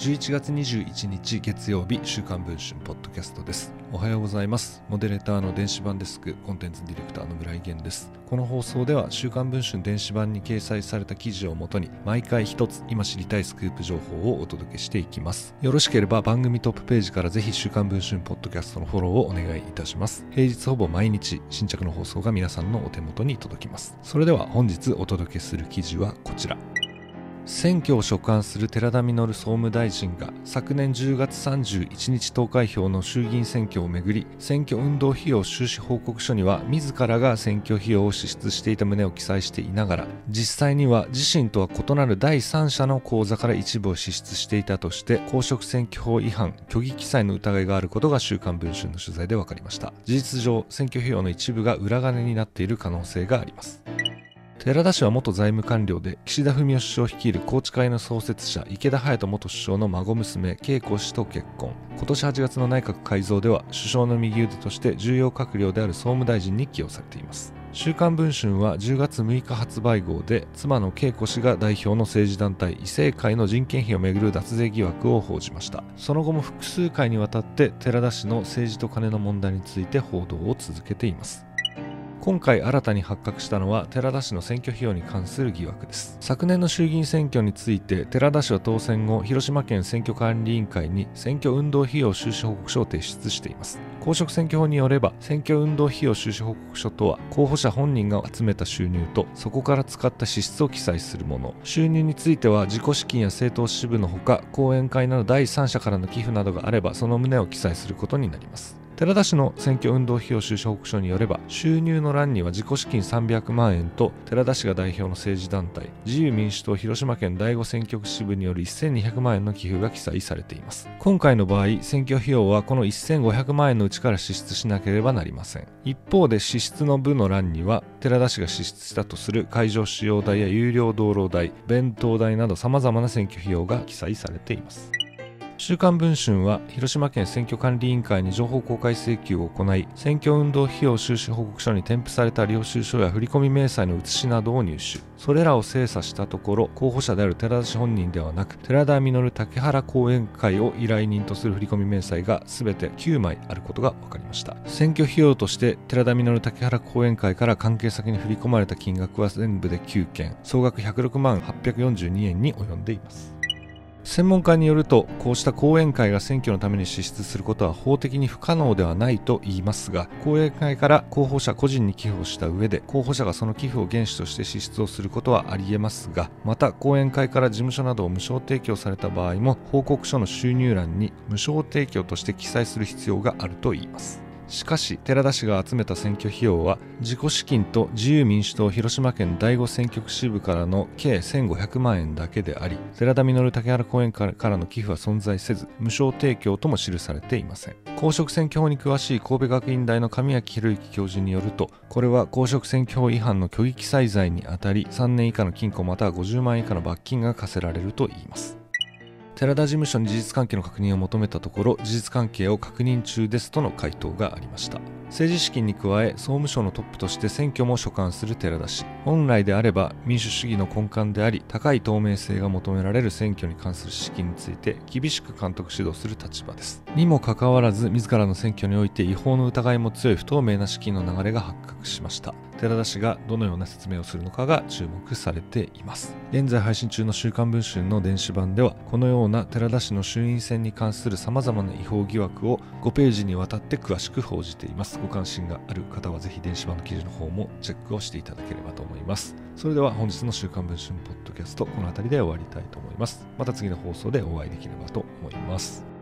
11月21日月曜日週刊文春ポッドキャストです。おはようございます。モデレーターの電子版デスクコンテンツディレクターの村井源です。この放送では週刊文春電子版に掲載された記事をもとに毎回一つ今知りたいスクープ情報をお届けしていきます。よろしければ番組トップページからぜひ週刊文春ポッドキャストのフォローをお願いいたします。平日ほぼ毎日新着の放送が皆さんのお手元に届きます。それでは本日お届けする記事はこちら。選挙を所管する寺田稔総務大臣が昨年10月31日投開票の衆議院選挙をめぐり選挙運動費用収支報告書には自らが選挙費用を支出していた旨を記載していながら実際には自身とは異なる第三者の口座から一部を支出していたとして公職選挙法違反虚偽記載の疑いがあることが週刊文春の取材で分かりました。事実上選挙費用の一部が裏金になっている可能性があります。寺田氏は元財務官僚で岸田文雄首相率いる宏池会の創設者池田隼人元首相の孫娘恵子氏と結婚。今年8月の内閣改造では首相の右腕として重要閣僚である総務大臣に起用されています。週刊文春は10月6日発売号で妻の恵子氏が代表の政治団体異性会の人件費をめぐる脱税疑惑を報じました。その後も複数回にわたって寺田氏の政治と金の問題について報道を続けています。今回新たに発覚したのは寺田氏の選挙費用に関する疑惑です。昨年の衆議院選挙について寺田氏は当選後広島県選挙管理委員会に選挙運動費用収支報告書を提出しています。公職選挙法によれば選挙運動費用収支報告書とは候補者本人が集めた収入とそこから使った支出を記載するもの。収入については自己資金や政党支部のほか講演会など第三者からの寄付などがあればその旨を記載することになります。寺田氏の選挙運動費用収支報告書によれば収入の欄には自己資金300万円と寺田氏が代表の政治団体自由民主党広島県第5選挙区支部による1200万円の寄付が記載されています。今回の場合選挙費用はこの1500万円のうちから支出しなければなりません。一方で支出の部の欄には寺田氏が支出したとする会場使用代や有料道路代弁当代など様々な選挙費用が記載されています。週刊文春は広島県選挙管理委員会に情報公開請求を行い選挙運動費用収支報告書に添付された領収書や振込明細の写しなどを入手。それらを精査したところ候補者である寺田氏本人ではなく寺田稔竹原後援会を依頼人とする振込明細が全て9枚あることが分かりました。選挙費用として寺田稔竹原後援会から関係先に振り込まれた金額は全部で9件。総額106万842円に及んでいます。専門家によるとこうした講演会が選挙のために支出することは法的に不可能ではないと言いますが講演会から候補者個人に寄付をした上で候補者がその寄付を原資として支出をすることはありえますがまた講演会から事務所などを無償提供された場合も報告書の収入欄に無償提供として記載する必要があるといいます。しかし寺田氏が集めた選挙費用は自己資金と自由民主党広島県第5選挙区支部からの計1500万円だけであり寺田稔竹原公園からの寄付は存在せず無償提供とも記されていません。公職選挙法に詳しい神戸学院大の神谷博之教授によるとこれは公職選挙法違反の虚偽記載罪にあたり3年以下の禁錮または50万円以下の罰金が課せられるといいます。寺田事務所に事実関係の確認を求めたところ事実関係を確認中ですとの回答がありました。政治資金に加え総務省のトップとして選挙も所管する寺田氏。本来であれば民主主義の根幹であり高い透明性が求められる選挙に関する資金について厳しく監督指導する立場です。にもかかわらず自らの選挙において違法の疑いも強い不透明な資金の流れが発覚しました。寺田氏がどのような説明をするのかが注目されています。現在配信中の週刊文春の電子版ではこのような寺田氏の衆院選に関する様々な違法疑惑を5ページにわたって詳しく報じています。ご関心がある方はぜひ電子版の記事の方もチェックをしていただければと思います。それでは本日の週刊文春ポッドキャストこの辺りで終わりたいと思います。また次の放送でお会いできればと思います。